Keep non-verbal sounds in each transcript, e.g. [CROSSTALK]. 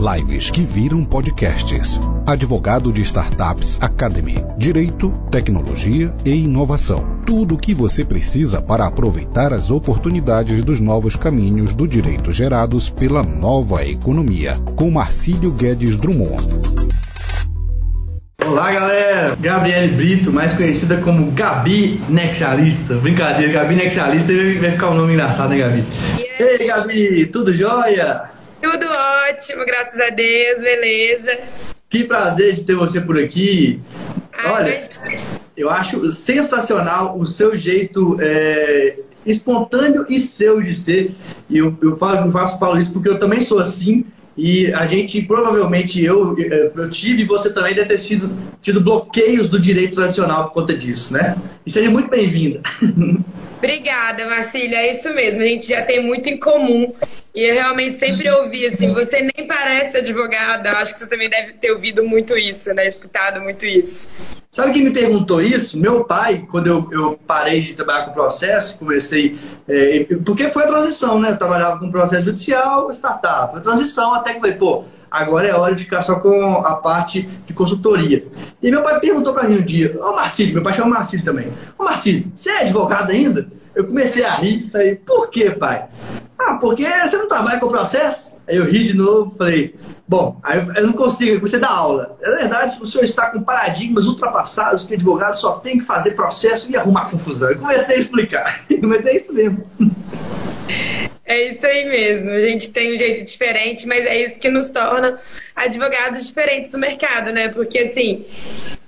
Lives que viram podcasts. Advogado de Startups Academy. Direito, tecnologia e inovação. Tudo o que você precisa para aproveitar as oportunidades dos novos caminhos do direito gerados pela nova economia. Com Marcílio Guedes Drummond. Olá, galera! Gabriele Brito, mais conhecida como Gabi Nexialista. Brincadeira, Gabi Nexialista vai ficar um nome engraçado, né, Gabi? Ei, Gabi, tudo jóia? Tudo ótimo, graças a Deus, beleza. Que prazer de ter você por aqui. Ai, Olha, mas... eu acho sensacional o seu jeito é, espontâneo e seu de ser. E eu, eu, falo, eu faço, falo isso porque eu também sou assim. E a gente, provavelmente, eu, eu tive, você também deve ter sido, tido bloqueios do direito tradicional por conta disso, né? E seja muito bem-vinda. [LAUGHS] Obrigada, Marcília, é isso mesmo. A gente já tem muito em comum. E eu realmente sempre ouvi assim, [LAUGHS] você nem parece advogada. Acho que você também deve ter ouvido muito isso, né? Escutado muito isso. Sabe quem me perguntou isso? Meu pai, quando eu, eu parei de trabalhar com processo, comecei. É, porque foi a transição, né? Eu trabalhava com processo judicial, startup. Foi a transição até que falei, pô, agora é hora de ficar só com a parte de consultoria. E meu pai perguntou para mim um dia, ô Marcílio, meu pai chama Marcílio também, ô Marcílio, você é advogado ainda? Eu comecei a rir, falei, por quê, pai? Ah, porque você não trabalha com processo? Aí eu ri de novo, falei, bom, aí eu não consigo, você dá aula. É verdade, o senhor está com paradigmas ultrapassados que advogado só tem que fazer processo e arrumar confusão. Eu comecei a explicar, [LAUGHS] mas é isso mesmo. É isso aí mesmo. A gente tem um jeito diferente, mas é isso que nos torna advogados diferentes no mercado, né? Porque assim,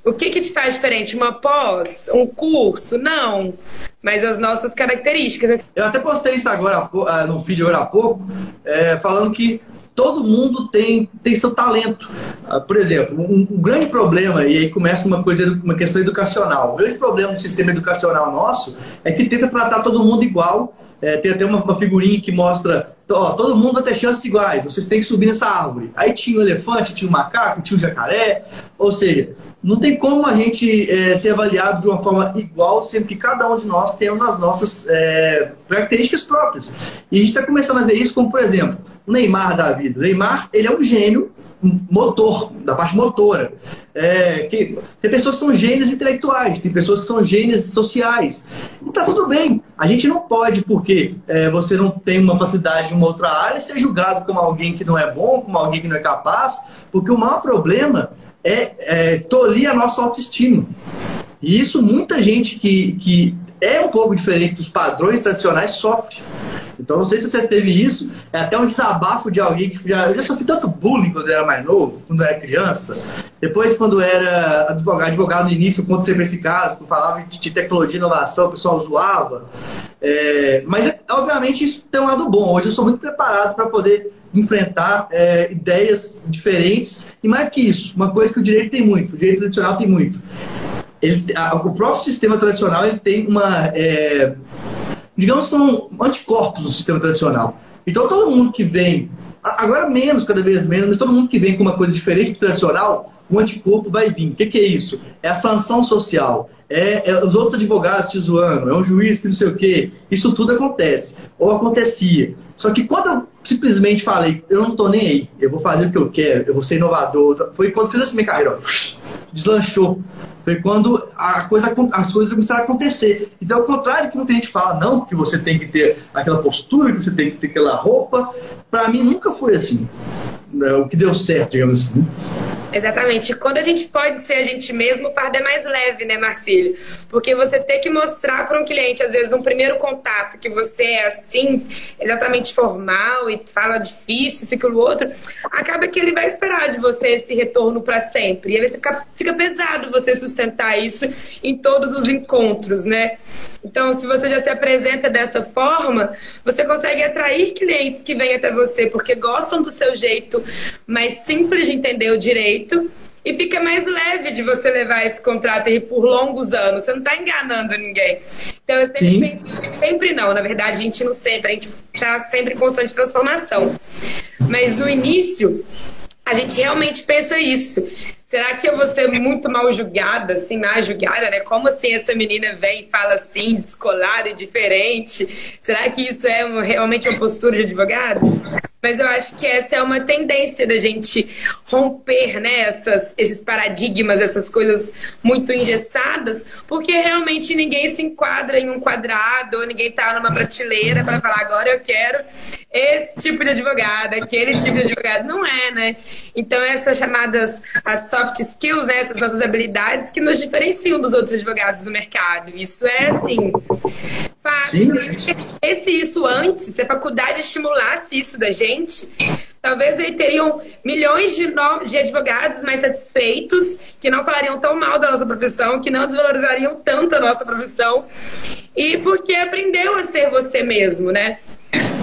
o que que te faz diferente? Uma pós? Um curso? Não mas as nossas características. Eu até postei isso agora ah, no vídeo agora há pouco, é, falando que todo mundo tem, tem seu talento. Ah, por exemplo, um, um, grande problema, e aí começa uma coisa, uma questão educacional. O grande problema do sistema educacional nosso é que tenta tratar todo mundo igual. É, tem até uma, uma figurinha que mostra ó, todo mundo vai ter chances iguais, vocês têm que subir nessa árvore. Aí tinha o elefante, tinha o macaco, tinha o jacaré, ou seja, não tem como a gente é, ser avaliado de uma forma igual, sendo que cada um de nós temos as nossas é, características próprias. E a gente está começando a ver isso como, por exemplo, o Neymar da vida. O Neymar, ele é um gênio motor, da parte motora. É, que, tem pessoas que são gênios intelectuais, tem pessoas que são gênios sociais. E tá tudo bem. A gente não pode, porque é, você não tem uma facilidade em uma outra área, ser julgado como alguém que não é bom, como alguém que não é capaz, porque o maior problema é, é tolir a nossa autoestima. E isso muita gente que, que é um pouco diferente dos padrões tradicionais sofre. Então não sei se você teve isso, é até um desabafo de alguém que já, eu já sofri tanto bullying quando era mais novo, quando era criança. Depois, quando era advogado, advogado no início, quando sempre esse caso, quando falava de tecnologia e inovação, o pessoal zoava. É, mas, obviamente, isso tem um lado bom. Hoje eu sou muito preparado para poder enfrentar é, ideias diferentes. E mais que isso, uma coisa que o direito tem muito, o direito tradicional tem muito. Ele, a, o próprio sistema tradicional ele tem uma. É, digamos, são anticorpos do sistema tradicional. Então, todo mundo que vem, agora menos, cada vez menos, mas todo mundo que vem com uma coisa diferente do tradicional, o anticorpo vai vir. O que, que é isso? É a sanção social, é, é, os outros advogados te zoando, é um juiz que não sei o quê. Isso tudo acontece, ou acontecia. Só que quando eu simplesmente falei, eu não tô nem aí, eu vou fazer o que eu quero, eu vou ser inovador, foi quando fiz essa minha carreira, ó, deslanchou. Foi quando a coisa, as coisas começaram a acontecer. Então, ao contrário que muita gente fala, não, que você tem que ter aquela postura, que você tem que ter aquela roupa, para mim nunca foi assim. Né, o que deu certo, digamos assim. Exatamente. Quando a gente pode ser a gente mesmo, o fardo é mais leve, né, Marcílio? Porque você ter que mostrar para um cliente, às vezes, no primeiro contato, que você é assim, exatamente formal e fala difícil, isso, aquilo, outro, acaba que ele vai esperar de você esse retorno para sempre. E aí fica, fica pesado você sustentar isso em todos os encontros, né? Então, se você já se apresenta dessa forma, você consegue atrair clientes que vêm até você porque gostam do seu jeito mais simples de entender o direito e fica mais leve de você levar esse contrato aí por longos anos. Você não está enganando ninguém. Então, eu sempre Sim. penso, sempre não, na verdade, a gente não sempre, a gente está sempre em constante transformação. Mas no início, a gente realmente pensa isso. Será que eu vou ser muito mal julgada, assim, mal julgada, né? Como assim essa menina vem e fala assim, descolada e diferente? Será que isso é realmente uma postura de advogado? mas eu acho que essa é uma tendência da gente romper né, essas, esses paradigmas, essas coisas muito engessadas, porque realmente ninguém se enquadra em um quadrado, ou ninguém está numa prateleira para falar agora eu quero esse tipo de advogado, aquele tipo de advogado. Não é, né? Então, essas chamadas as soft skills, né, essas nossas habilidades que nos diferenciam dos outros advogados do mercado. Isso é, assim, fácil. Se esse isso antes, se a faculdade estimulasse isso da gente, talvez aí teriam milhões de, de advogados mais satisfeitos, que não falariam tão mal da nossa profissão, que não desvalorizariam tanto a nossa profissão, e porque aprendeu a ser você mesmo, né?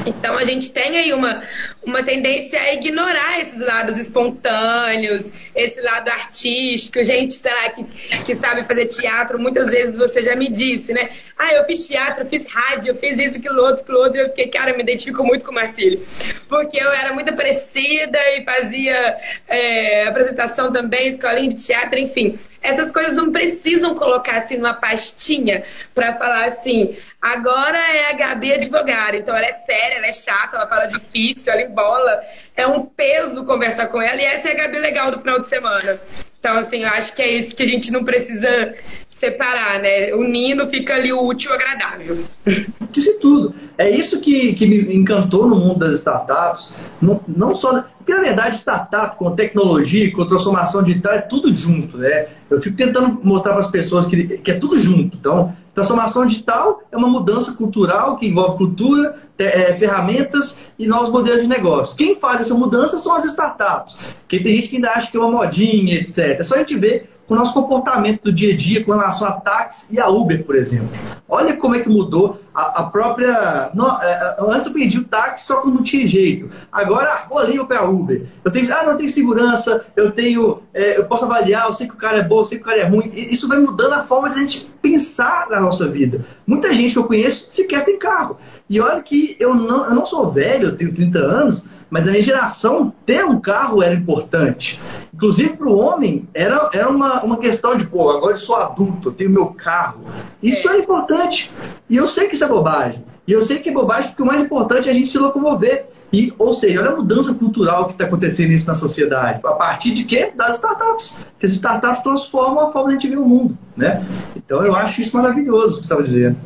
Então a gente tem aí uma, uma tendência a ignorar esses lados espontâneos, esse lado artístico. Gente, sei lá, que, que sabe fazer teatro, muitas vezes você já me disse, né? Ah, eu fiz teatro, eu fiz rádio, eu fiz isso, aquilo outro, aquilo outro. Eu fiquei, cara, me identifico muito com o Marcílio. Porque eu era muito parecida e fazia é, apresentação também, escolinha de teatro, enfim essas coisas não precisam colocar assim numa pastinha para falar assim, agora é a Gabi advogada, então ela é séria, ela é chata, ela fala difícil, ela embola, é um peso conversar com ela e essa é a Gabi legal do final de semana. Então, assim, eu acho que é isso que a gente não precisa separar, né? O Nino fica ali o útil agradável. [LAUGHS] Disse tudo. É isso que, que me encantou no mundo das startups. Não, não só. Porque, na verdade, startup com tecnologia, com transformação digital, é tudo junto, né? Eu fico tentando mostrar para as pessoas que, que é tudo junto. Então, transformação digital é uma mudança cultural que envolve cultura, é, ferramentas e novos modelos de negócio. Quem faz essa mudança são as startups. Porque tem gente que ainda acha que é uma modinha, etc. É só a gente ver com o nosso comportamento do dia a dia com relação a táxi e a Uber, por exemplo. Olha como é que mudou a, a própria. É, é antes eu pedi o táxi só quando não tinha jeito. Agora, vou ali para a Uber. Eu tenho, ah, não tenho segurança, eu tenho. É, eu posso avaliar, eu sei que o cara é bom, eu sei que o cara é ruim. Isso vai mudando a forma de a gente pensar na nossa vida. Muita gente que eu conheço sequer tem carro. E olha que eu não, eu não sou velho, eu tenho 30 anos, mas na minha geração, ter um carro era importante. Inclusive, para o homem, era, era uma, uma questão de, pô, agora eu sou adulto, eu tenho meu carro. Isso é. é importante. E eu sei que isso é bobagem. E eu sei que é bobagem porque o mais importante é a gente se locomover. E, ou seja, olha a mudança cultural que está acontecendo isso na sociedade. A partir de quê? Das startups. Que as startups transformam a forma de a gente ver o mundo. Né? Então eu acho isso maravilhoso o que você estava dizendo.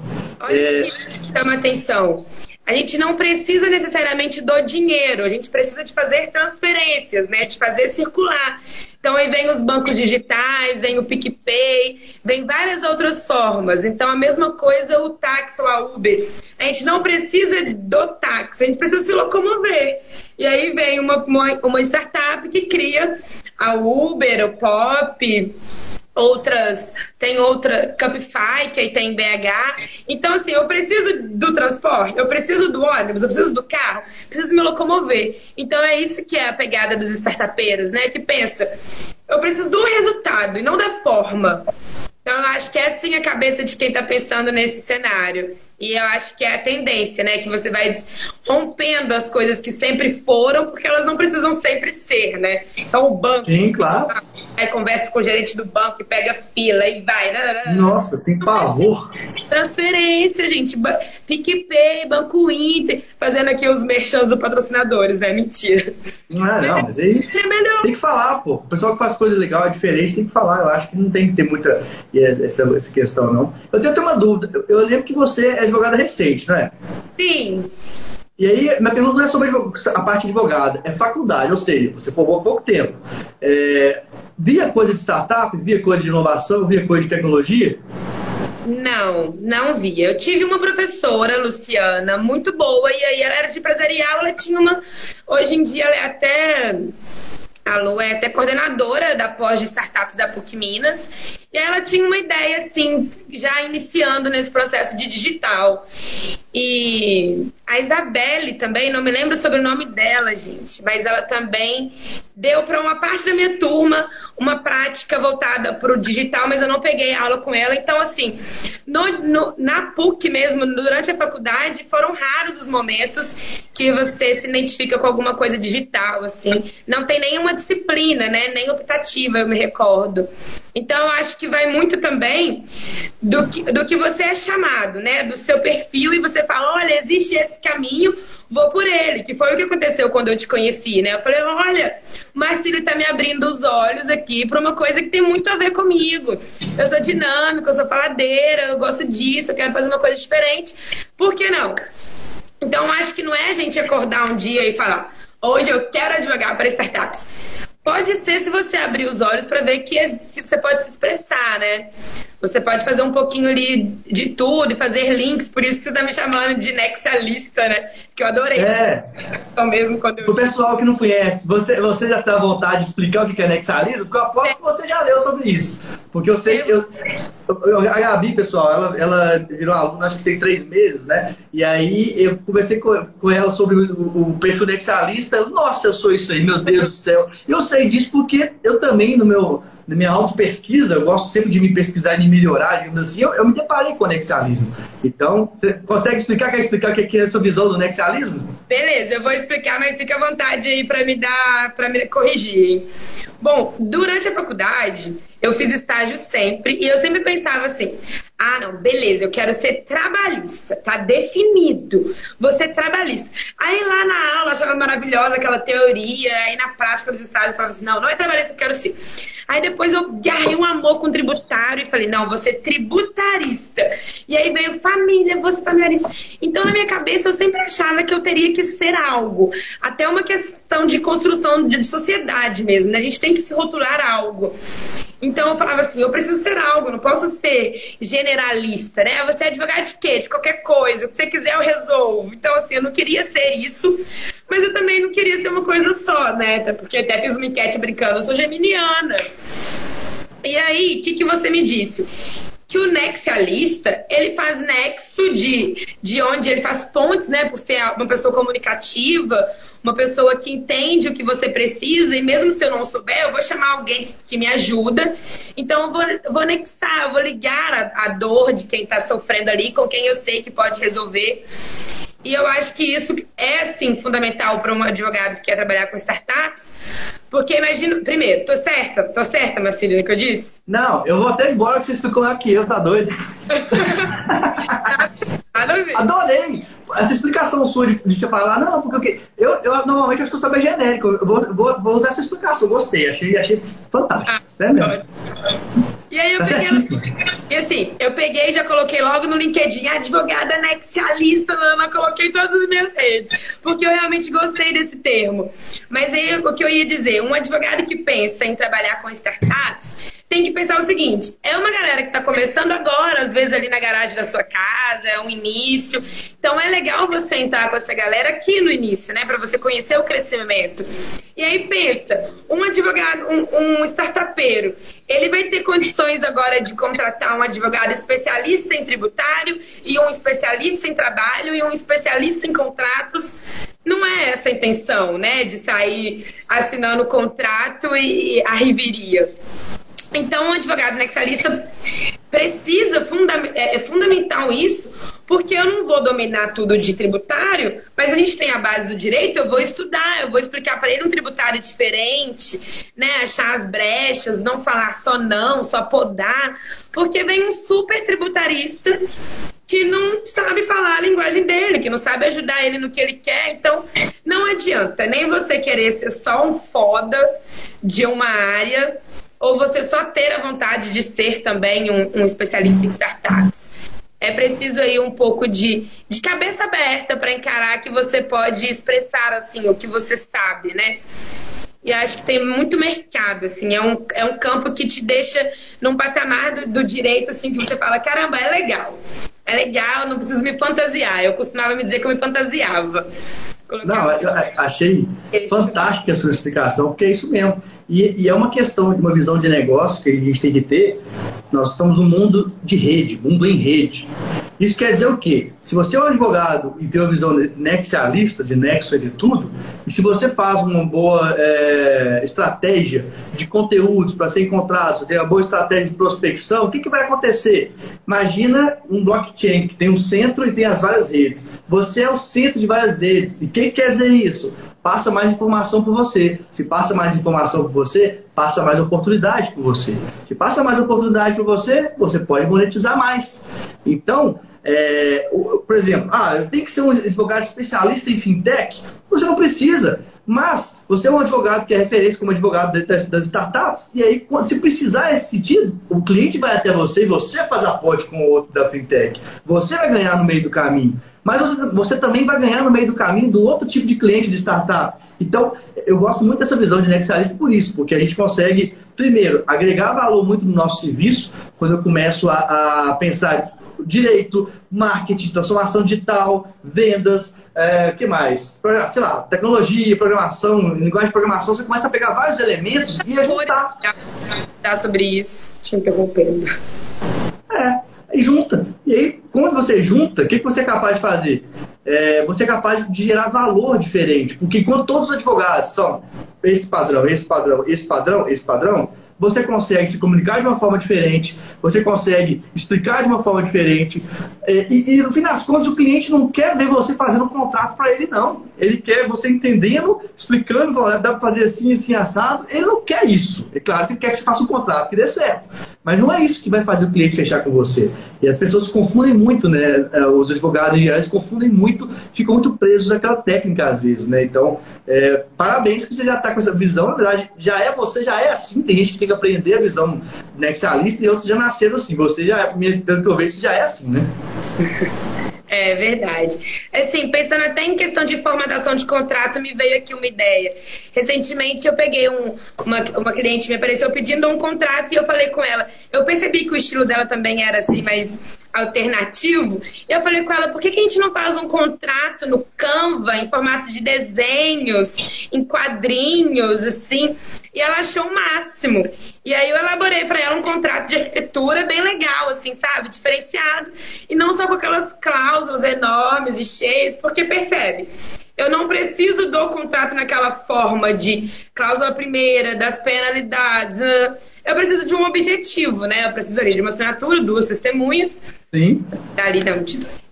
Olha é... que chama atenção. A gente não precisa necessariamente do dinheiro, a gente precisa de fazer transferências, né? De fazer circular. Então aí vem os bancos digitais, vem o PicPay, vem várias outras formas. Então a mesma coisa o táxi ou a Uber. A gente não precisa do táxi, a gente precisa se locomover. E aí vem uma, uma, uma startup que cria a Uber, o Pop, outras, tem outra Capify, que aí tem BH. Então, assim, eu preciso do transporte, eu preciso do ônibus, eu preciso do carro, preciso me locomover. Então, é isso que é a pegada dos startupeiros, né? Que pensa, eu preciso do resultado e não da forma. Então, eu acho que é assim a cabeça de quem está pensando nesse cenário. E eu acho que é a tendência, né? Que você vai rompendo as coisas que sempre foram, porque elas não precisam sempre ser, né? Então, o banco. Sim, claro Aí conversa com o gerente do banco e pega fila e vai. Né, né, né, Nossa, tem pavor. Transferência, gente. PicPay, Banco Inter, fazendo aqui os merchans do patrocinadores, né? Mentira. Não, é, não, mas aí [LAUGHS] é tem que falar, pô. O pessoal que faz coisa legal, é diferente, tem que falar. Eu acho que não tem que ter muita essa, essa questão, não. Eu tenho até uma dúvida. Eu, eu lembro que você é advogada recente, não é? Sim. E aí, minha pergunta não é sobre a parte advogada, é faculdade, ou seja, você formou há pouco tempo. É, via coisa de startup, via coisa de inovação, via coisa de tecnologia? Não, não via. Eu tive uma professora, Luciana, muito boa, e aí ela era de empresarial, ela tinha uma. Hoje em dia ela é até a Lu é até coordenadora da pós de startups da PUC Minas. E ela tinha uma ideia, assim, já iniciando nesse processo de digital. E a Isabelle também, não me lembro sobre o nome dela, gente, mas ela também deu para uma parte da minha turma uma prática voltada para o digital, mas eu não peguei aula com ela. Então, assim, no, no, na PUC mesmo, durante a faculdade, foram raros os momentos que você se identifica com alguma coisa digital, assim. Não tem nenhuma disciplina, né? Nem optativa, eu me recordo. Então, eu acho que vai muito também do que, do que você é chamado, né? Do seu perfil, e você fala: olha, existe esse caminho, vou por ele, que foi o que aconteceu quando eu te conheci, né? Eu falei, olha, o Marcílio tá me abrindo os olhos aqui para uma coisa que tem muito a ver comigo. Eu sou dinâmica, eu sou faladeira, eu gosto disso, eu quero fazer uma coisa diferente. Por que não? Então, acho que não é a gente acordar um dia e falar, hoje eu quero advogar para startups. Pode ser se você abrir os olhos para ver que você pode se expressar, né? Você pode fazer um pouquinho ali de tudo e fazer links, por isso que você está me chamando de nexialista, né? Que eu adorei. É. Então mesmo quando eu... O pessoal que não conhece, você, você já está à vontade de explicar o que é nexialismo? Porque eu aposto que você já leu sobre isso. Porque eu sei, eu, eu, a Gabi, pessoal, ela, ela virou aluna, acho que tem três meses, né? E aí eu conversei com, com ela sobre o, o perfil nexialista. Nossa, eu sou isso aí, meu Deus do céu. Eu sei disso porque eu também, no meu na minha auto-pesquisa, eu gosto sempre de me pesquisar e me melhorar, digamos assim, eu, eu me deparei com o nexialismo. Então, você consegue explicar, quer explicar o que é a sua visão do nexialismo? Beleza, eu vou explicar, mas fica à vontade aí para me dar, para me corrigir. Bom, durante a faculdade, eu fiz estágio sempre e eu sempre pensava assim: ah, não, beleza, eu quero ser trabalhista, tá definido, ser trabalhista. Aí lá na aula achava maravilhosa aquela teoria, aí na prática dos estágios eu falava assim: não, não é trabalhista, eu quero ser. Aí depois eu garrei um amor com tributário e falei: não, vou ser tributarista. E aí veio família, ser familiarista. Então na minha cabeça eu sempre achava que eu teria que ser algo, até uma questão de construção de sociedade mesmo, né? A gente tem que se rotular algo. Então eu falava assim, eu preciso ser algo, não posso ser generalista, né? Você é advogado de quê? De qualquer coisa, o que você quiser eu resolvo. Então assim, eu não queria ser isso, mas eu também não queria ser uma coisa só, né? Porque até fiz uma enquete brincando, eu sou geminiana. E aí, o que, que você me disse? que o nexialista, ele faz nexo de, de onde ele faz pontes, né, por ser uma pessoa comunicativa, uma pessoa que entende o que você precisa, e mesmo se eu não souber, eu vou chamar alguém que, que me ajuda. Então, eu vou, vou nexar, eu vou ligar a, a dor de quem está sofrendo ali com quem eu sei que pode resolver. E eu acho que isso é, sim, fundamental para um advogado que quer trabalhar com startups, porque imagino. Primeiro, tô certa? Tô certa, Marcílio, no que eu disse? Não, eu vou até embora que você explicou aqui, eu tá doido. [LAUGHS] Adorei! Essa explicação sua de, de te falar, não, porque eu, eu, eu normalmente acho que eu sou bem genérico. Eu vou, vou, vou usar essa explicação, gostei, achei, achei fantástico. Ah, Sério mesmo. Thank you. E aí eu tá peguei. E assim, eu peguei e já coloquei logo no LinkedIn, advogada nexialista, não, coloquei todas as minhas redes. Porque eu realmente gostei desse termo. Mas aí o que eu ia dizer, um advogado que pensa em trabalhar com startups tem que pensar o seguinte: é uma galera que está começando agora, às vezes ali na garagem da sua casa, é um início. Então é legal você entrar com essa galera aqui no início, né? Para você conhecer o crescimento. E aí pensa, um advogado, um, um startupeiro, ele vai ter condições agora de contratar um advogado especialista em tributário e um especialista em trabalho e um especialista em contratos. Não é essa a intenção, né? De sair assinando contrato e a riveria. Então, o advogado nexalista precisa, funda é, é fundamental isso, porque eu não vou dominar tudo de tributário, mas a gente tem a base do direito, eu vou estudar, eu vou explicar para ele um tributário diferente, né, achar as brechas, não falar só não, só podar, porque vem um super tributarista que não sabe falar a linguagem dele, que não sabe ajudar ele no que ele quer. Então, não adianta nem você querer ser só um foda de uma área ou você só ter a vontade de ser também um, um especialista em startups? É preciso aí um pouco de, de cabeça aberta para encarar que você pode expressar assim o que você sabe, né? E acho que tem muito mercado, assim, é um, é um campo que te deixa num patamar do, do direito, assim, que você fala, caramba, é legal. É legal, não preciso me fantasiar. Eu costumava me dizer que eu me fantasiava. Não, assim. achei fantástica a sua explicação, porque é isso mesmo. E, e, é uma questão de uma visão de negócio que a gente tem que ter. Nós estamos num mundo de rede, mundo em rede. Isso quer dizer o quê? Se você é um advogado e tem uma visão nexialista, de nexo de tudo, e se você faz uma boa é, estratégia de conteúdos para ser encontrado, tem uma boa estratégia de prospecção, o que, que vai acontecer? Imagina um blockchain que tem um centro e tem as várias redes. Você é o centro de várias redes. E o que quer dizer isso? Passa mais informação para você. Se passa mais informação para você, passa mais oportunidade para você. Se passa mais oportunidade para você, você pode monetizar mais. Então, É, por exemplo, ah, eu tenho que ser um advogado especialista em fintech? Você não precisa. Mas você é um advogado que é referência como advogado das startups, e aí, se precisar nesse sentido, o cliente vai até você e você faz aporte com o outro da fintech. Você vai ganhar no meio do caminho. Mas você, você também vai ganhar no meio do caminho do outro tipo de cliente de startup. Então, eu gosto muito dessa visão de Nexialista por isso, porque a gente consegue, primeiro, agregar valor muito no nosso serviço, quando eu começo a, a pensar direito, marketing, transformação digital, vendas, é, que mais? Sei lá, tecnologia, programação, linguagem de programação, você começa a pegar vários elementos e ajuntar. Dar sobre isso, te interrompendo. É, e junta. Quando você junta, o que, que você é capaz de fazer? É, você é capaz de gerar valor diferente. Porque quando todos os advogados são esse padrão, esse padrão, esse padrão, esse padrão, você consegue se comunicar de uma forma diferente, você consegue explicar de uma forma diferente. É, e, e, no fim das contas, o cliente não quer ver você fazendo um contrato para ele, não. Ele quer você entendendo, explicando, falando, dá para fazer assim, assim, assado. Ele não quer isso. É claro que ele quer que você faça um contrato que dê certo. Mas não é isso que vai fazer o cliente fechar com você. E as pessoas confundem muito, né? É, os advogados em geral confundem muito, ficam muito presos àquela técnica às vezes, né? Então, é, parabéns que você já está com essa visão. Na verdade, já é você, já é assim. Tem gente que tem que aprender a visão nexialista e outros já nasceram assim. Você já, pelo que eu vejo, você já é assim, né? [LAUGHS] É verdade. Assim, pensando até em questão de formatação de contrato, me veio aqui uma ideia. Recentemente eu peguei um, uma, uma cliente me apareceu pedindo um contrato e eu falei com ela. Eu percebi que o estilo dela também era assim, mais alternativo. Eu falei com ela, por que, que a gente não faz um contrato no Canva, em formato de desenhos, em quadrinhos, assim? E ela achou o máximo. E aí eu elaborei para ela um contrato de arquitetura bem legal, assim, sabe? Diferenciado. E não só com aquelas cláusulas enormes e cheias, porque percebe, eu não preciso do contrato naquela forma de cláusula primeira, das penalidades. Eu preciso de um objetivo, né? Eu preciso ali de uma assinatura, duas testemunhas. Sim. Ali não,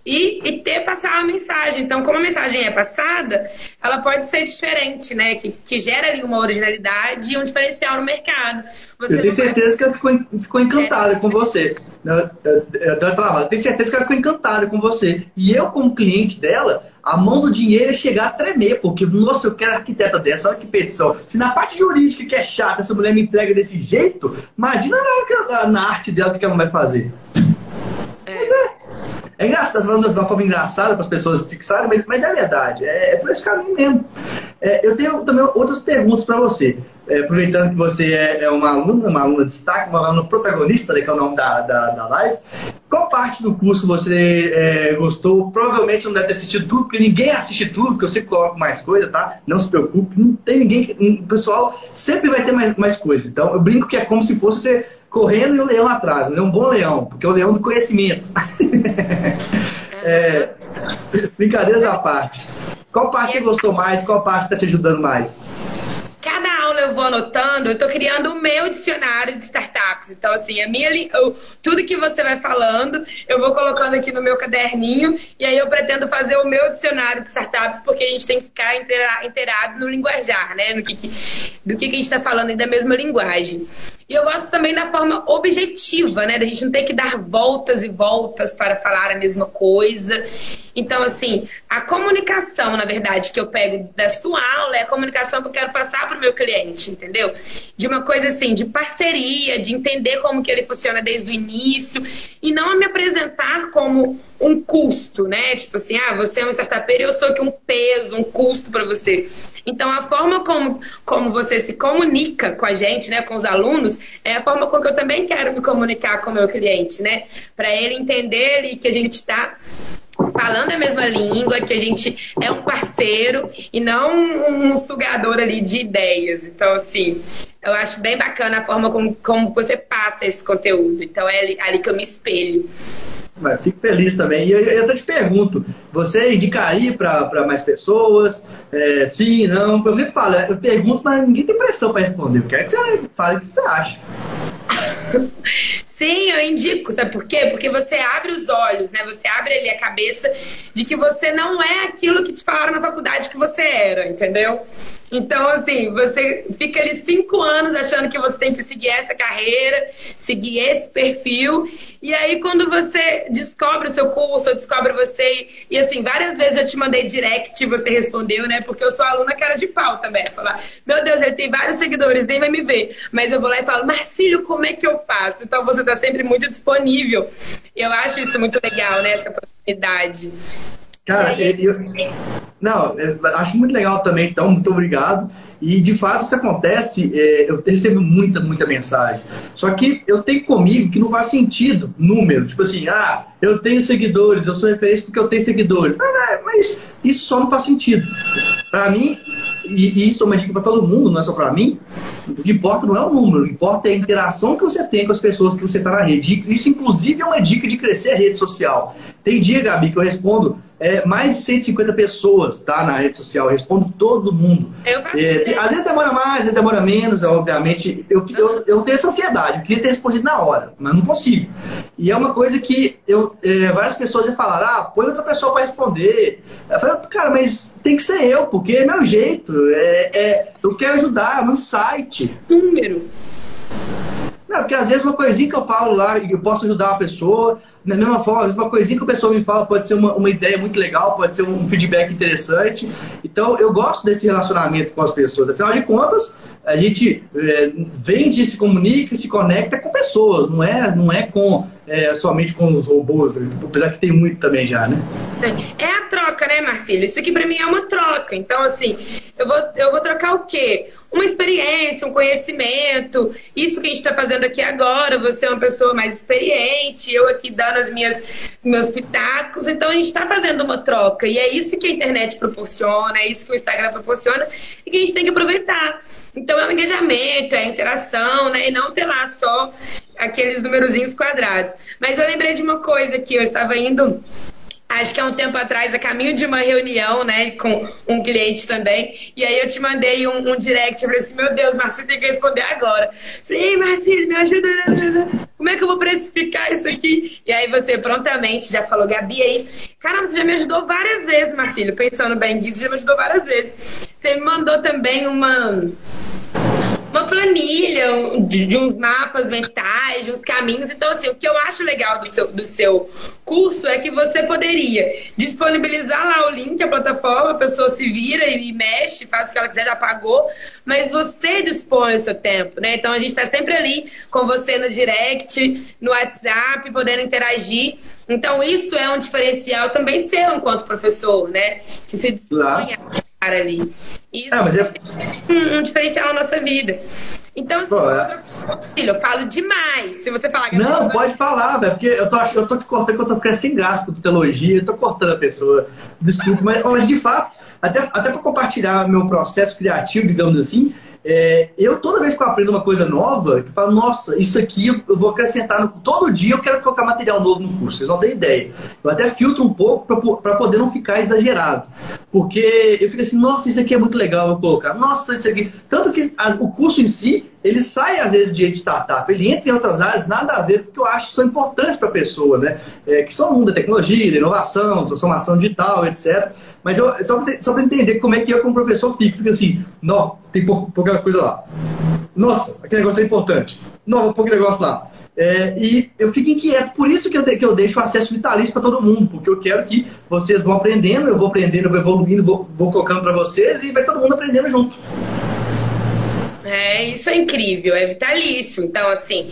e, e ter passar a mensagem. Então, como a mensagem é passada, ela pode ser diferente, né? Que, que gera ali uma originalidade e um diferencial no mercado. Você eu tenho certeza vai... que ela ficou, ficou encantada é. com você. Eu tenho certeza que ela ficou encantada com você. E eu, como cliente dela, a mão do dinheiro é chegar a tremer, porque, nossa, eu quero arquiteta dessa, olha que petição. Se na parte jurídica que é chata, essa mulher me entrega desse jeito, imagina na, na arte dela o que ela vai fazer. É. Pois é. É engraçado, falando de uma forma engraçada para as pessoas fixarem, mas, mas é verdade, é, é por esse caminho mesmo. É, eu tenho também outras perguntas para você. É, aproveitando que você é, é, uma aluna, uma aluna de destaque, uma aluna protagonista, né, que é o nome da, da, da live. Qual parte do curso você é, gostou? Provavelmente não deve ter assistido tudo, porque ninguém assiste tudo, porque eu sempre coloco mais coisa, tá? Não se preocupe, não tem ninguém. O pessoal sempre vai ter mais, mais coisa. Então eu brinco que é como se fosse você correndo e o leão atrás. Ele é um bom leão, porque é o leão do conhecimento. [LAUGHS] é, brincadeiras à parte. Qual parte você gostou mais? Qual parte está te ajudando mais? Cada aula eu vou anotando, eu estou criando o meu dicionário de startups. Então, assim, a minha, eu, tudo que você vai falando, eu vou colocando aqui no meu caderninho, e aí eu pretendo fazer o meu dicionário de startups, porque a gente tem que ficar inteirado no linguajar, né? No que, que do que, que a gente está falando e da mesma linguagem. E eu gosto também da forma objetiva, né? Da gente não ter que dar voltas e voltas para falar a mesma coisa. Então, assim, a comunicação, na verdade, que eu pego da sua aula é a comunicação que eu quero passar para o meu cliente, entendeu? De uma coisa assim, de parceria, de entender como que ele funciona desde o início e não me apresentar como um custo, né? Tipo assim, ah, você é um startupeiro e eu sou aqui um peso, um custo para você. Então, a forma como, como você se comunica com a gente, né, com os alunos, é a forma como eu também quero me comunicar com o meu cliente, né? Para ele entender ali que a gente está falando a mesma língua, que a gente é um parceiro e não um, sugador ali de ideias. Então, assim, eu acho bem bacana a forma como, como você passa esse conteúdo. Então, é ali, ali que eu me espelho. Fico feliz também. E eu, eu até te pergunto, você indicaria para mais pessoas? É, sim, não? Eu sempre falo, eu pergunto, mas ninguém tem pressão para responder. Eu quero que você fale o que você acha. Sim, eu indico, sabe por quê? Porque você abre os olhos, né? Você abre ali a cabeça de que você não é aquilo que te falaram na faculdade que você era, entendeu? Então, assim, você fica ali cinco anos achando que você tem que seguir essa carreira, seguir esse perfil, E aí, quando você descobre o seu curso, ou descobre você, e assim, várias vezes eu te mandei direct, você respondeu, né? Porque eu sou aluna cara de pau também. Falar, meu Deus, ele tem vários seguidores, nem vai me ver. Mas eu vou lá e falo, Marcílio, como é que eu faço? Então você está sempre muito disponível. E eu acho isso muito legal, né? Essa possibilidade. Cara, eu, não, eu acho muito legal também, então, muito obrigado. E de fato isso acontece, é, eu recebo muita, muita mensagem. Só que eu tenho comigo que não faz sentido número. Tipo assim, ah, eu tenho seguidores, eu sou referência porque eu tenho seguidores. Ah, mas isso só não faz sentido. Para mim, e, e, isso é uma dica para todo mundo, não é só para mim. O que importa não é o número, o que importa é a interação que você tem com as pessoas que você está na rede. Isso, inclusive, é uma dica de crescer a rede social. Tem dia, Gabi, que eu respondo é, mais de 150 pessoas tá, na rede social, eu respondo todo mundo. É, às vezes demora mais, às vezes demora menos, obviamente. Eu, eu, eu tenho essa ansiedade, eu queria ter respondido na hora, mas não consigo. E é uma coisa que eu, é, várias pessoas já falaram, ah, põe outra pessoa para responder. Eu falei, cara, mas tem que ser eu, porque é meu jeito. É, é eu quero ajudar no site. Número. Não, porque às vezes uma coisinha que eu falo lá, eu posso ajudar a pessoa, da mesma forma, uma coisinha que a pessoa me fala pode ser uma, uma ideia muito legal, pode ser um feedback interessante. Então, eu gosto desse relacionamento com as pessoas. Afinal de contas, a gente é, vende, se comunica, se conecta com pessoas, não é, não é com é, somente com os robôs, né? apesar que tem muito também já, né? É a troca, né, Marcílio? Isso aqui para mim é uma troca. Então, assim, eu vou, eu vou trocar o quê? Uma experiência, um conhecimento. Isso que a gente está fazendo aqui agora, você é uma pessoa mais experiente, eu aqui dando as minhas meus pitacos. Então, a gente está fazendo uma troca. E é isso que a internet proporciona, é isso que o Instagram proporciona e que a gente tem que aproveitar. Então é o engajamento, é a interação, né? E não ter lá só aqueles numerozinhos quadrados. Mas eu lembrei de uma coisa que eu estava indo acho que há um tempo atrás, a caminho de uma reunião, né, com um cliente também, e aí eu te mandei um, um direct, eu falei assim, meu Deus, Marcelo tem que responder agora. Falei, ei, Marcelo, me ajuda, como é que eu vou precificar isso aqui? E aí você prontamente já falou, Gabi, é isso. Caramba, você já me ajudou várias vezes, Marcelo, pensando bem você já me ajudou várias vezes. Você me mandou também uma uma planilha de, de, uns mapas mentais, de uns caminhos. Então, assim, o que eu acho legal do seu, do seu curso é que você poderia disponibilizar lá o link, a plataforma, a pessoa se vira e mexe, faz o que ela quiser, já pagou, mas você dispõe o seu tempo, né? Então, a gente está sempre ali com você no direct, no WhatsApp, podendo interagir. Então, isso é um diferencial também seu enquanto professor, né? Que se dispõe a estar ali. Isso ah, mas é... um, um diferencial na nossa vida. Então, assim, Pô, é... filho, eu falo demais. Se você falar que Não, pode falar, velho, porque eu tô, eu tô te cortando que eu tô ficando sem gás com teologia, eu tô cortando a pessoa. Desculpa, mas, mas de fato, até, até para compartilhar meu processo criativo, digamos assim, é, eu, toda vez que eu aprendo uma coisa nova, que eu falo, nossa, isso aqui eu vou acrescentar. No, todo dia eu quero colocar material novo no curso, vocês não têm ideia. Eu até filtro um pouco para poder não ficar exagerado. Porque eu fico assim, nossa, isso aqui é muito legal, eu vou colocar. Nossa, isso aqui. Tanto que a, o curso em si, ele sai às vezes de startup, ele entra em outras áreas, nada a ver, porque eu acho que são importantes para a pessoa, né? É, que são o mundo da tecnologia, da inovação, transformação digital, etc. Mas eu, só para entender como é que eu, como professor, fico, fico assim, não, tem pouca coisa lá. Nossa, aquele negócio é importante. Pôr aquele negócio lá. É, e eu fico inquieto, por isso que eu, que eu deixo o acesso vitalício para todo mundo, porque eu quero que vocês vão aprendendo, eu vou aprendendo, eu vou evoluindo, vou, vou colocando para vocês e vai todo mundo aprendendo junto. É, isso é incrível, é vitalício. Então, assim,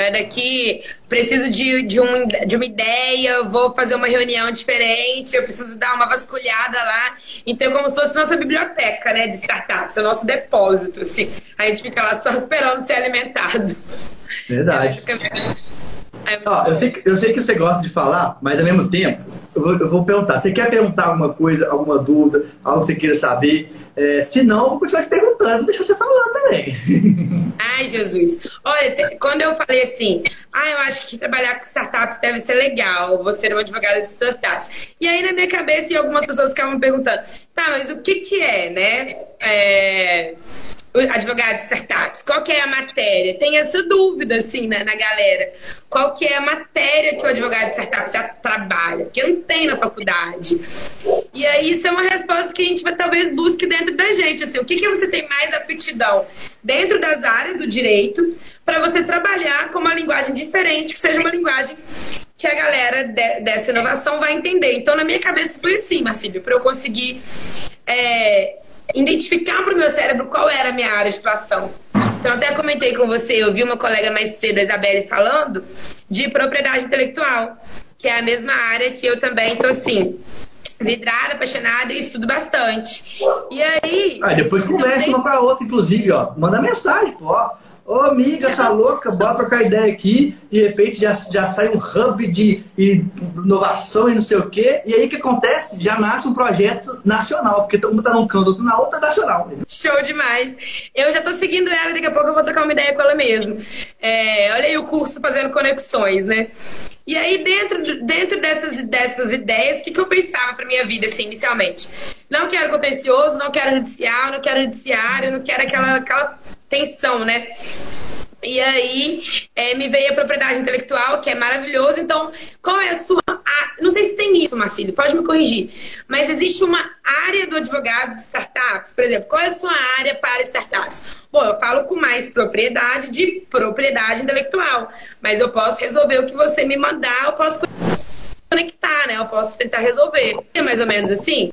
é daqui preciso de, de, um, de uma ideia, vou fazer uma reunião diferente, eu preciso dar uma vasculhada lá. Então, é como se fosse nossa biblioteca, né, de startups, é o nosso depósito, assim. A gente fica lá só esperando ser alimentado. Verdade. [LAUGHS] É Ó, eu, sei, eu sei que você gosta de falar, mas ao mesmo tempo, eu vou, eu vou perguntar. Você quer perguntar alguma coisa, alguma dúvida, algo que você queira saber? É, se não, eu vou continuar te perguntando, deixa você falando também. [LAUGHS] Ai, Jesus. Olha, quando eu falei assim, ah, eu acho que trabalhar com startups deve ser legal, vou ser uma advogada de startups. E aí, na minha cabeça, algumas pessoas ficavam perguntando, tá, mas o que que é, né? É advogado de startups, qual que é a matéria? Tem essa dúvida, assim, na, na galera. Qual que é a matéria que o advogado de startups trabalha? Porque não tem na faculdade. E aí, isso é uma resposta que a gente vai, talvez busque dentro da gente, assim, o que, que você tem mais aptidão? dentro das áreas do direito para você trabalhar com uma linguagem diferente, que seja uma linguagem que a galera de, dessa inovação vai entender. Então, na minha cabeça foi assim, Marcílio, para eu conseguir é, identificar para o meu cérebro qual era a minha área de atuação. Então, até comentei com você, eu vi uma colega mais cedo, a Isabelle, falando de propriedade intelectual, que é a mesma área que eu também estou assim vidrada, apaixonada e estudo bastante. E aí. Ah, depois conversa uma com a outra, inclusive, ó. Manda mensagem, pô, ó. Ô amiga, tá louca, bora trocar ideia aqui, de repente já, já sai um hub de inovação e não sei o quê, e aí o que acontece? Já nasce um projeto nacional, porque todo mundo tá num canto, na outra nacional. Show demais. Eu já tô seguindo ela, daqui a pouco eu vou trocar uma ideia com ela mesmo. É, olha aí o curso fazendo conexões, né? E aí, dentro, dentro dessas, dessas ideias, o que, que eu pensava para minha vida, assim, inicialmente? Não quero contencioso, não quero judicial, não quero judiciário, não quero aquela, aquela tensão, né? E aí é, me veio a propriedade intelectual, que é maravilhoso. Então, qual é a sua. A, não sei se tem isso, Marcílio, pode me corrigir. Mas existe uma área do advogado de startups? Por exemplo, qual é a sua área para startups? Bom, eu falo com mais propriedade de propriedade intelectual. Mas eu posso resolver o que você me mandar, eu posso conectar, né? Eu posso tentar resolver. É mais ou menos assim?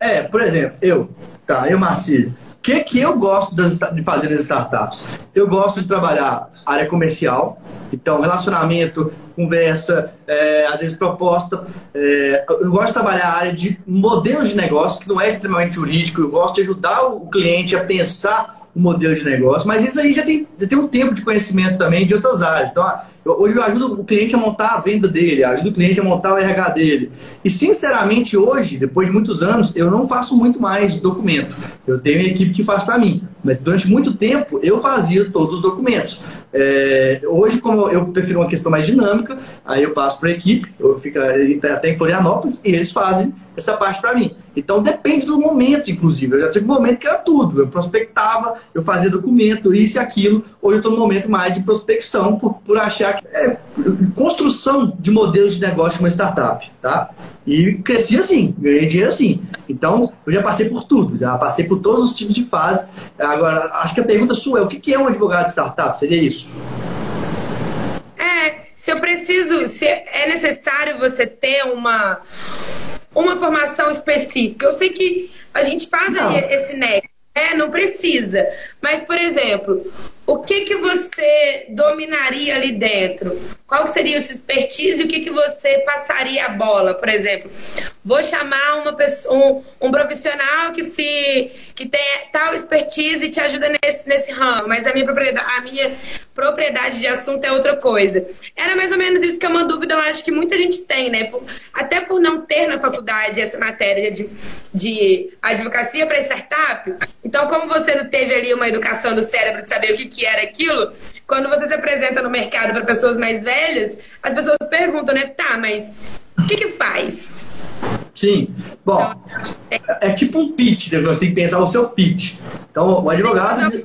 É, por exemplo, eu, tá, eu, Marcílio que, que eu gosto das, de fazer nas startups? Eu gosto de trabalhar área comercial, então relacionamento, conversa, é, às vezes proposta. É, eu gosto de trabalhar a área de modelos de negócio, que não é extremamente jurídico, eu gosto de ajudar o cliente a pensar o modelo de negócio, mas isso aí já tem, já tem um tempo de conhecimento também de outras áreas. Então, Hoje eu ajudo o cliente a montar a venda dele, ajudo o cliente a montar o RH dele. E sinceramente, hoje, depois de muitos anos, eu não faço muito mais documento. Eu tenho uma equipe que faz para mim. Mas durante muito tempo eu fazia todos os documentos. É, hoje, como eu prefiro uma questão mais dinâmica, aí eu passo para a equipe, eu fico até em Florianópolis, e eles fazem essa parte para mim. Então depende dos momentos, inclusive. Eu já tive um momento que era tudo. Eu prospectava, eu fazia documento, isso e aquilo. Hoje eu estou no momento mais de prospecção, por, por achar que é construção de modelos de negócio de uma startup. Tá? E cresci assim, ganhei dinheiro assim. Então, eu já passei por tudo, já passei por todos os tipos de fase. Agora, acho que a pergunta sua é: o que é um advogado de startup? Seria isso? É, se eu preciso, se é necessário você ter uma, uma formação específica. Eu sei que a gente faz esse nexo, é, não precisa. Mas, por exemplo, o que que você dominaria ali dentro? Qual seria o seu expertise e o que que você passaria a bola, por exemplo? Vou chamar uma pessoa, um, um profissional que se que tem tal expertise e te ajuda nesse, nesse ramo, mas a minha propriedade, a minha propriedade de assunto é outra coisa. Era mais ou menos isso que é uma dúvida, eu acho que muita gente tem, né? Por, até por não ter na faculdade essa matéria de, de advocacia para startup. Então, como você não teve ali uma educação do cérebro de saber o que, que era aquilo, quando você se apresenta no mercado para pessoas mais velhas, as pessoas perguntam, né? Tá, mas o que, que faz? Sim. Bom, é, é tipo um pitch, né? Você tem que pensar o seu pitch. Então, o advogado.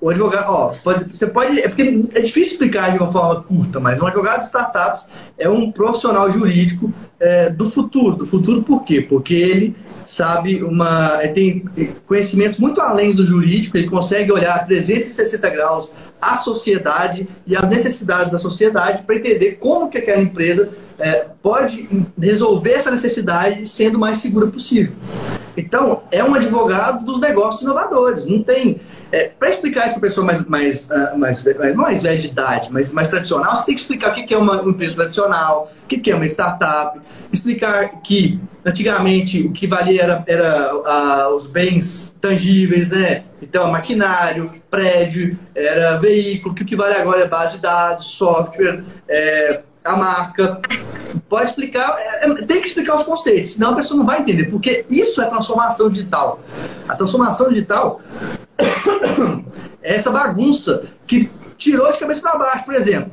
O advogado, ó, pode, você pode. É porque é difícil explicar de uma forma curta, mas um advogado de startups é um profissional jurídico é, do futuro. Do futuro por quê? Porque ele sabe uma. Ele tem conhecimentos muito além do jurídico, ele consegue olhar 360 graus a sociedade e as necessidades da sociedade para entender como que aquela empresa é, pode resolver essa necessidade sendo mais segura possível. Então, é um advogado dos negócios inovadores. Não tem. É, para explicar isso para a pessoa mais, mais, uh, mais, mais velha de idade, mas mais tradicional, você tem que explicar o que é uma empresa tradicional, o que é uma startup, explicar que antigamente o que valia era, era os bens tangíveis, né? Então, maquinário, prédio, era veículo, que o que vale agora é base de dados, software, é, a marca. Pode explicar, é, é, tem que explicar os conceitos, senão a pessoa não vai entender, porque isso é transformação digital. A transformação digital [COUGHS] é essa bagunça que tirou de cabeça para baixo, por exemplo.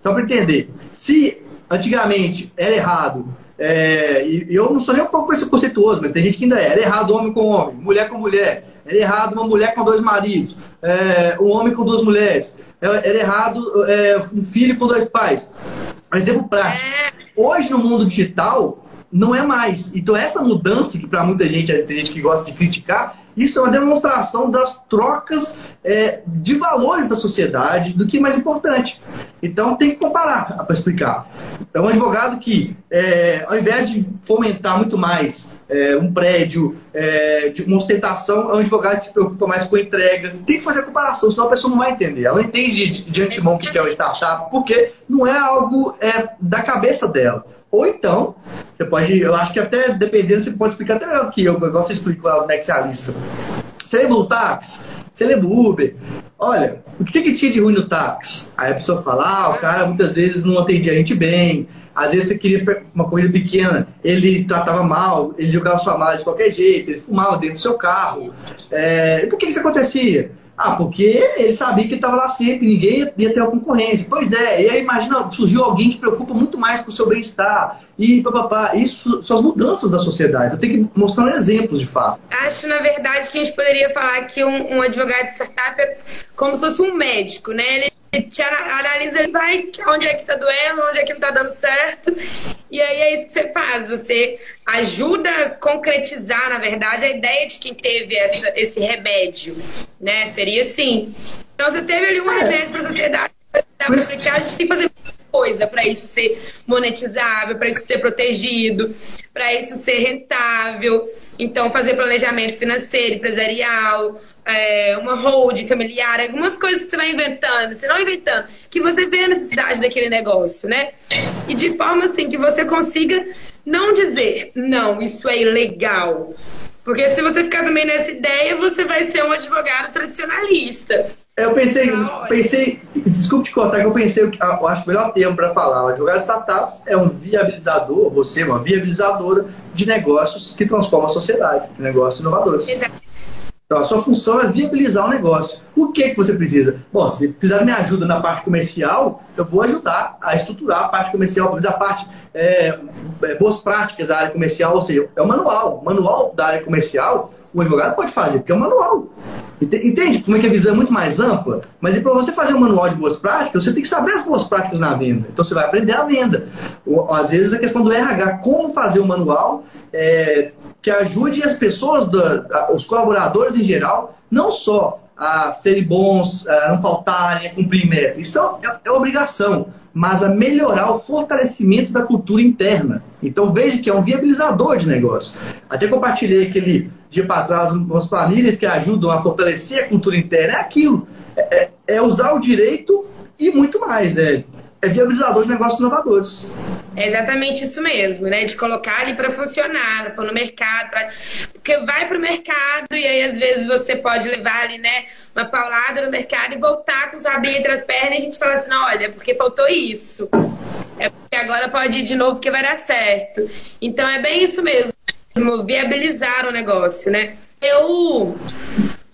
Só para entender, se antigamente era errado, é, e eu não sou nem um pouco preconceituoso, mas tem gente que ainda é, era errado homem com homem, mulher com mulher, era errado uma mulher com dois maridos, é, um homem com duas mulheres, era errado é, um filho com dois pais. Um exemplo prático. É. Hoje, no mundo digital, não é mais. Então, essa mudança, que para muita gente, tem gente que gosta de criticar, isso é uma demonstração das trocas é, de valores da sociedade, do que é mais importante. Então, tem que comparar para explicar. Então, um advogado que, é, ao invés de fomentar muito mais é, um prédio, é, de uma ostentação, é um advogado que se preocupa mais com a entrega. Tem que fazer a comparação, senão a pessoa não vai entender. Ela entende de, de antemão o que é uma startup, porque não é algo é, da cabeça dela. Ou então, você pode, eu acho que até dependendo, você pode explicar até melhor que eu, igual você explicou lá no Nexialista. Você lembra o táxi? Você lembra o Uber? Olha, o que, que tinha de ruim no táxi? Aí a pessoa fala, ah, o cara muitas vezes não atendia a gente bem, às vezes você queria uma coisa pequena, ele tratava mal, ele jogava sua mala de qualquer jeito, ele fumava dentro do seu carro. É, por que, que isso acontecia? Ah, porque ele sabia que estava lá sempre, ninguém ia ter a concorrência. Pois é, e aí imagina, surgiu alguém que preocupa muito mais com o seu bem-estar. E papapá, isso são as mudanças da sociedade. Eu tenho que mostrar exemplos de fato. Acho, na verdade, que a gente poderia falar que um, um advogado de startup é como se fosse um médico, né? Ele te analisa, ele vai onde é que tá doendo, onde é que não tá dando certo. E aí é isso que você faz. Você ajuda a concretizar, na verdade, a ideia de quem teve essa, esse remédio. Né? Seria assim. Então você teve ali um é. remédio para a sociedade para explicar, a gente tem que fazer coisa para isso ser monetizável, para isso ser protegido, para isso ser rentável. Então, fazer planejamento financeiro, empresarial, é, uma hold familiar, algumas coisas que você vai inventando, você não inventando, que você vê a necessidade daquele negócio, né? E de forma assim que você consiga não dizer, não, isso é ilegal. Porque se você ficar também nessa ideia, você vai ser um advogado tradicionalista. Eu pensei, pensei, desculpe te contar que eu pensei, eu acho o melhor termo para falar. O advogado de startups é um viabilizador, você é uma viabilizadora de negócios que transformam a sociedade, de negócios inovadores. Exato. Então, a sua função é viabilizar o negócio. O que, que você precisa? Bom, se precisar minha ajuda na parte comercial, eu vou ajudar a estruturar a parte comercial, a parte é, é, boas práticas da área comercial, ou seja, é o manual. O manual da área comercial, o advogado pode fazer, porque é um manual. Entende como é que a visão é muito mais ampla? Mas para você fazer um manual de boas práticas, você tem que saber as boas práticas na venda. Então você vai aprender a venda. Ou, às vezes a questão do RH, como fazer um manual, é, que ajude as pessoas, da, os colaboradores em geral, não só a serem bons, a não faltarem, a cumprir meta. Isso é, é, obrigação, mas a melhorar o fortalecimento da cultura interna. Então veja que é um viabilizador de negócio. Até compartilhei aquele dia para trás umas planilhas que ajudam a fortalecer a cultura interna. É aquilo. É, é, é usar o direito e muito mais. É é viabilizador de negócios inovadores. É exatamente isso mesmo, né? De colocar ali para funcionar, pôr no mercado, pra... porque vai para o mercado e aí às vezes você pode levar ali, né, uma paulada no mercado e voltar com os rabinhos entre as pernas e a gente fala assim, não, olha, porque faltou isso. É porque agora pode ir de novo que vai dar certo. Então é bem isso mesmo, viabilizar o negócio, né? Eu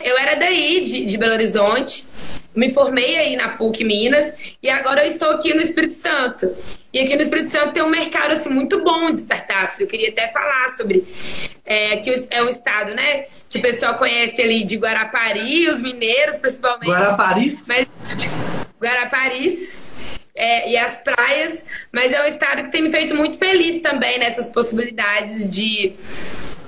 eu era daí, de, de Belo Horizonte, me formei aí na PUC Minas e agora eu estou aqui no Espírito Santo. E aqui no Espírito Santo tem um mercado assim, muito bom de startups. Eu queria até falar sobre é, que é um estado, né? Que o pessoal conhece ali de Guarapari, os mineiros principalmente. Guaraparis? Mas, Guaraparis. É, e as praias, mas é um estado que tem me feito muito feliz também nessas possibilidades de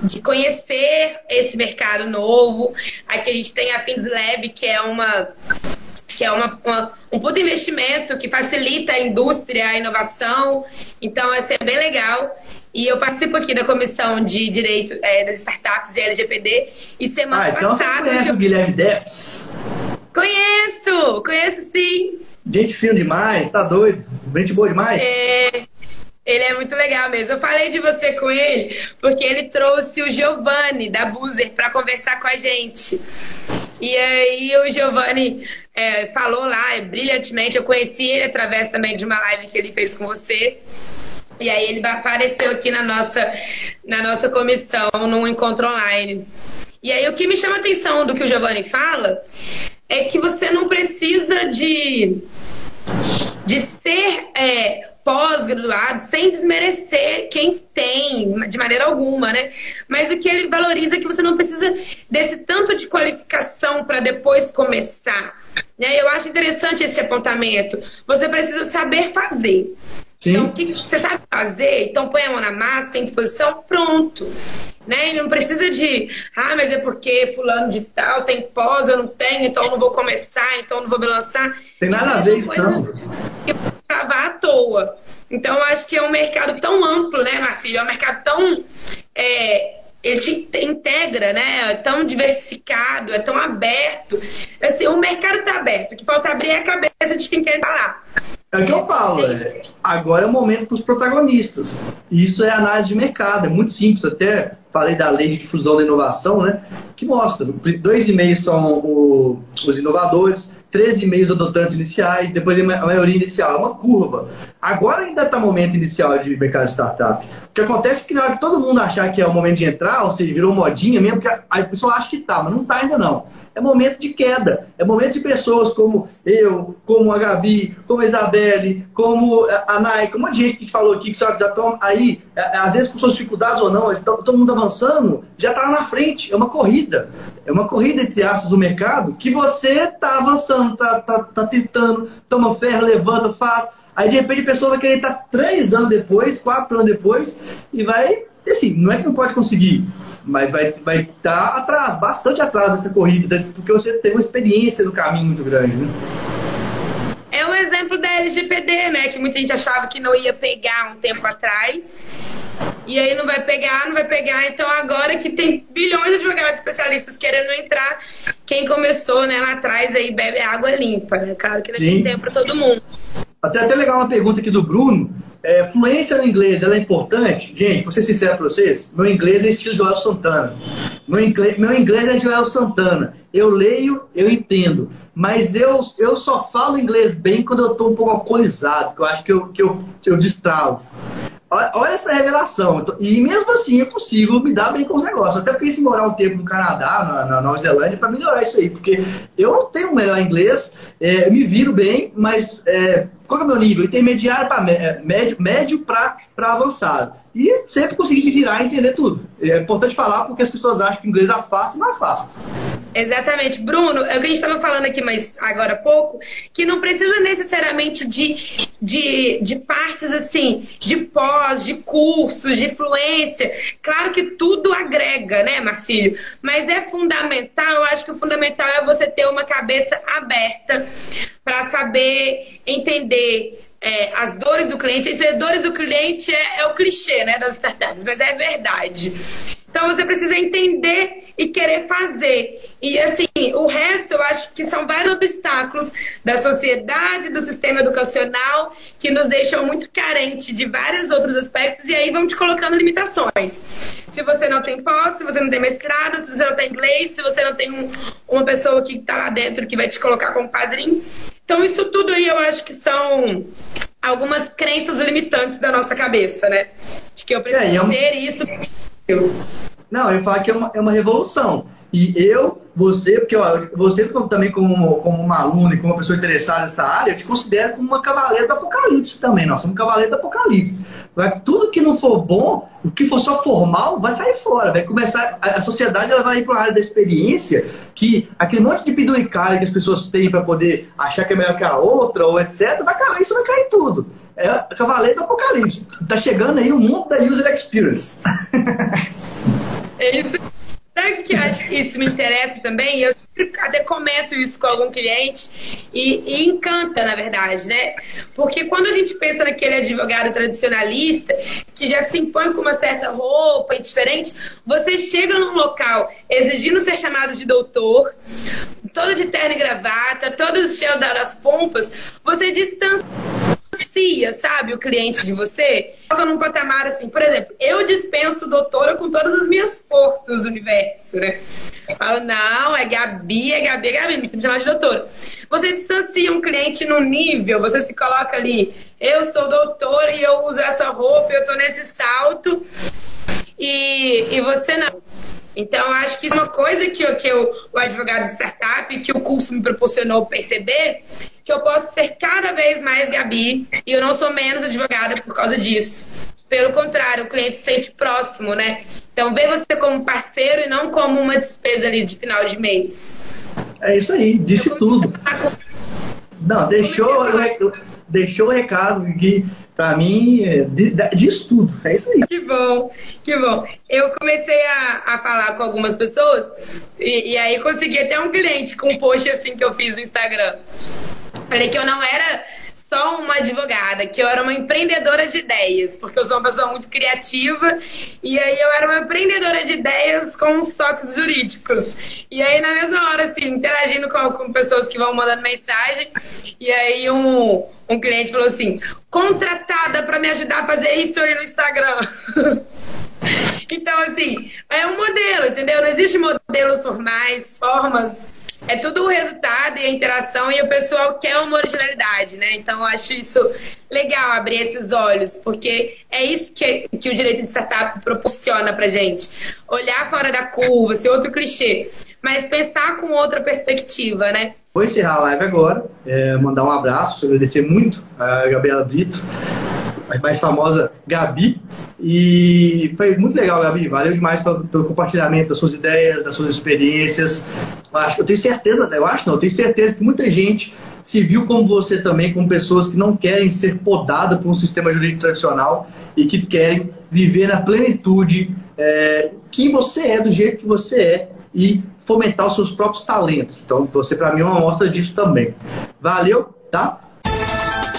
de conhecer esse mercado novo. Aqui a gente tem a Fins Lab, que é uma que é uma, uma, um puto investimento que facilita a indústria, a inovação. Então, essa é bem legal. E eu participo aqui da comissão de direito é, das startups e LGPD. E semana ah, então passada. Você conhece eu... o Guilherme Deps? Conheço, conheço sim. Gente fina demais, tá doido. Gente boa demais. É, ele é muito legal mesmo. Eu falei de você com ele porque ele trouxe o Giovanni da Buzer para conversar com a gente. E aí o Giovanni é, falou lá brilhantemente. Eu conheci ele através também de uma live que ele fez com você. E aí ele apareceu aqui na nossa, na nossa comissão, num encontro online. E aí o que me chama a atenção do que o Giovanni fala é que você não precisa de, de ser é, pós-graduado, sem desmerecer quem tem, de maneira alguma, né? Mas o que ele valoriza é que você não precisa desse tanto de qualificação para depois começar. Né? Eu acho interessante esse apontamento. Você precisa saber fazer. Sim. Então, o que você sabe fazer? Então, põe a mão na massa, tem disposição, pronto. Né? E não precisa de, ah, mas é porque fulano de tal tem pós, eu não tenho, então eu não vou começar, então eu não vou me lançar. Tem nada a ver isso, não. Eu vou travar à toa. Então, eu acho que é um mercado tão amplo, né, Marcílio? É um mercado tão. É, ele te integra, né? É tão diversificado, é tão aberto. Assim, o mercado está aberto. O que falta abrir é a cabeça de quem quer lá. É o que eu falo, é, agora é o momento para os protagonistas. Isso é análise de mercado, é muito simples. Até falei da lei de difusão da inovação, né? Que mostra, dois e meio são o, os inovadores, 13,5 adotantes iniciais, depois a maioria inicial. É uma curva. Agora ainda está momento inicial de mercado startup. O que acontece é que na hora que todo mundo achar que é o momento de entrar, ou seja, virou modinha mesmo, porque a pessoa acha que está, mas não está ainda não é momento de queda. É momento de pessoas como eu, como a Gabi, como a Isabelle, como a um monte de gente que falou aqui que só já estão aí, é, é, às vezes com suas dificuldades ou não, todo mundo avançando, já está na frente. É uma corrida. É uma corrida, entre aspas, do mercado que você está avançando, está tá, tá tentando, toma ferro, levanta, faz. Aí de repente a pessoa vai querer estar três anos depois, quatro anos depois, e vai. Assim, não é que não pode conseguir, mas vai estar vai tá atrás, bastante atrás dessa corrida, porque você tem uma experiência no caminho muito grande. Né? É um exemplo da LGPD, né? Que muita gente achava que não ia pegar um tempo atrás. E aí não vai pegar, não vai pegar. Então agora que tem bilhões de advogados especialistas querendo entrar, quem começou né, lá atrás aí bebe água limpa, né? Claro que não tem tempo para todo mundo. Até até legal uma pergunta aqui do Bruno. É, fluência no inglês, ela é importante? Gente, vou ser sincero para vocês, meu inglês é estilo Joel Santana. Meu inglês, meu inglês é Joel Santana. Eu leio, eu entendo. Mas eu, eu só falo inglês bem quando eu estou um pouco alcoolizado, que eu acho que eu, que eu, que eu destravo. Olha essa revelação. E mesmo assim eu consigo me dar bem com os negócios. Até pensei em morar um tempo no Canadá, na, na Nova Zelândia, para melhorar isso aí. Porque eu não tenho o melhor inglês, é, me viro bem, mas é, qual é o meu nível? Intermediário para é, médio, médio para avançado. E sempre consegui me virar e entender tudo. É importante falar porque as pessoas acham que inglês afasta e não afasta. Exatamente. Bruno, é o que a gente estava falando aqui mais agora há pouco, que não precisa necessariamente de, de, de partes assim, de pós, de cursos, de fluência. Claro que tudo agrega, né, Marcílio? Mas é fundamental, acho que o fundamental é você ter uma cabeça aberta para saber entender é, as dores do cliente. as dores do cliente é, é o clichê né, das startups, mas é verdade. Então você precisa entender e querer fazer. E assim, o resto eu acho que são vários obstáculos da sociedade, do sistema educacional, que nos deixam muito carentes de vários outros aspectos e aí vão te colocando limitações. Se você não tem pós, se você não tem mestrado, se você não tem inglês, se você não tem um, uma pessoa que está lá dentro que vai te colocar como padrinho. Então, isso tudo aí eu acho que são algumas crenças limitantes da nossa cabeça, né? De que eu preciso é, é um... ter isso não, eu falo que é uma, é uma revolução. E eu, você, porque ó, você também como, como uma aluna e como uma pessoa interessada nessa área, eu te considero como uma cavaleira do apocalipse também. Nós somos cavaleiro do apocalipse. Tudo que não for bom, o que for só formal, vai sair fora. Vai começar, a, sociedade ela vai ir para uma área da experiência que aquele monte de penduricalho que as pessoas têm para poder achar que é melhor que a outra, ou etc., vai cair, isso vai cair tudo. É cavaleiro do apocalipse. Tá chegando aí o mundo da user experience. [LAUGHS] É isso. Sabe que eu acho que isso me interessa também? Eu sempre até comento isso com algum cliente e, e, encanta, na verdade, né? Porque quando a gente pensa naquele advogado tradicionalista que já se impõe com uma certa roupa e diferente, você chega num local exigindo ser chamado de doutor, todo de terno e gravata, todo cheio das pompas, você distancia distancia, sabe, o cliente de você. Coloca num patamar assim, por exemplo, eu dispenso doutora com todas as minhas forças do universo, né? Falo, não, é Gabi, é Gabi, é Gabi, me chamar de doutora. Você distancia um cliente no nível, você se coloca ali, eu sou doutora e eu uso essa roupa, eu tô nesse salto, e, e você não. Então, acho que isso é uma coisa que, que eu, o advogado de startup, que o curso me proporcionou perceber, que eu posso ser cada vez mais Gabi e eu não sou menos advogada por causa disso. Pelo contrário, o cliente se sente próximo, né? Então, vê você como parceiro e não como uma despesa ali de final de mês. É isso aí, disse tudo. Não, deixou, deixou o recado que para mim, é diz tudo. É isso aí. Que bom, que bom. Eu comecei a, a falar com algumas pessoas e, e aí consegui até um cliente com um post assim que eu fiz no Instagram. Falei que eu não era só uma advogada, que eu era uma empreendedora de ideias, porque eu sou uma pessoa muito criativa, e aí eu era uma empreendedora de ideias com os toques jurídicos. E aí, na mesma hora, assim, interagindo com, com pessoas que vão mandando mensagem, e aí um, um cliente falou assim: contratada para me ajudar a fazer history no Instagram. [LAUGHS] então, assim, é um modelo, entendeu? Não existe modelos formais, formas é tudo o resultado e a interação e o pessoal quer uma originalidade, né? Então eu acho isso legal abrir esses olhos, porque é isso que, que o direito de startup proporciona pra gente. Olhar fora da curva, ser outro clichê, mas pensar com outra perspectiva, né? Vou encerrar a live agora, é, mandar um abraço, agradecer muito a Gabriela Brito, a mais famosa Gabi. E foi muito legal, Gabi. Valeu demais pelo, pelo compartilhamento das suas ideias, das suas experiências. Eu, acho, eu tenho certeza, eu acho não, eu tenho certeza que muita gente se viu como você também, como pessoas que não querem ser podadas por um sistema jurídico tradicional e que querem viver na plenitude é, quem você é, do jeito que você é e fomentar os seus próprios talentos. Então, você, para mim, é uma amostra disso também. Valeu, tá?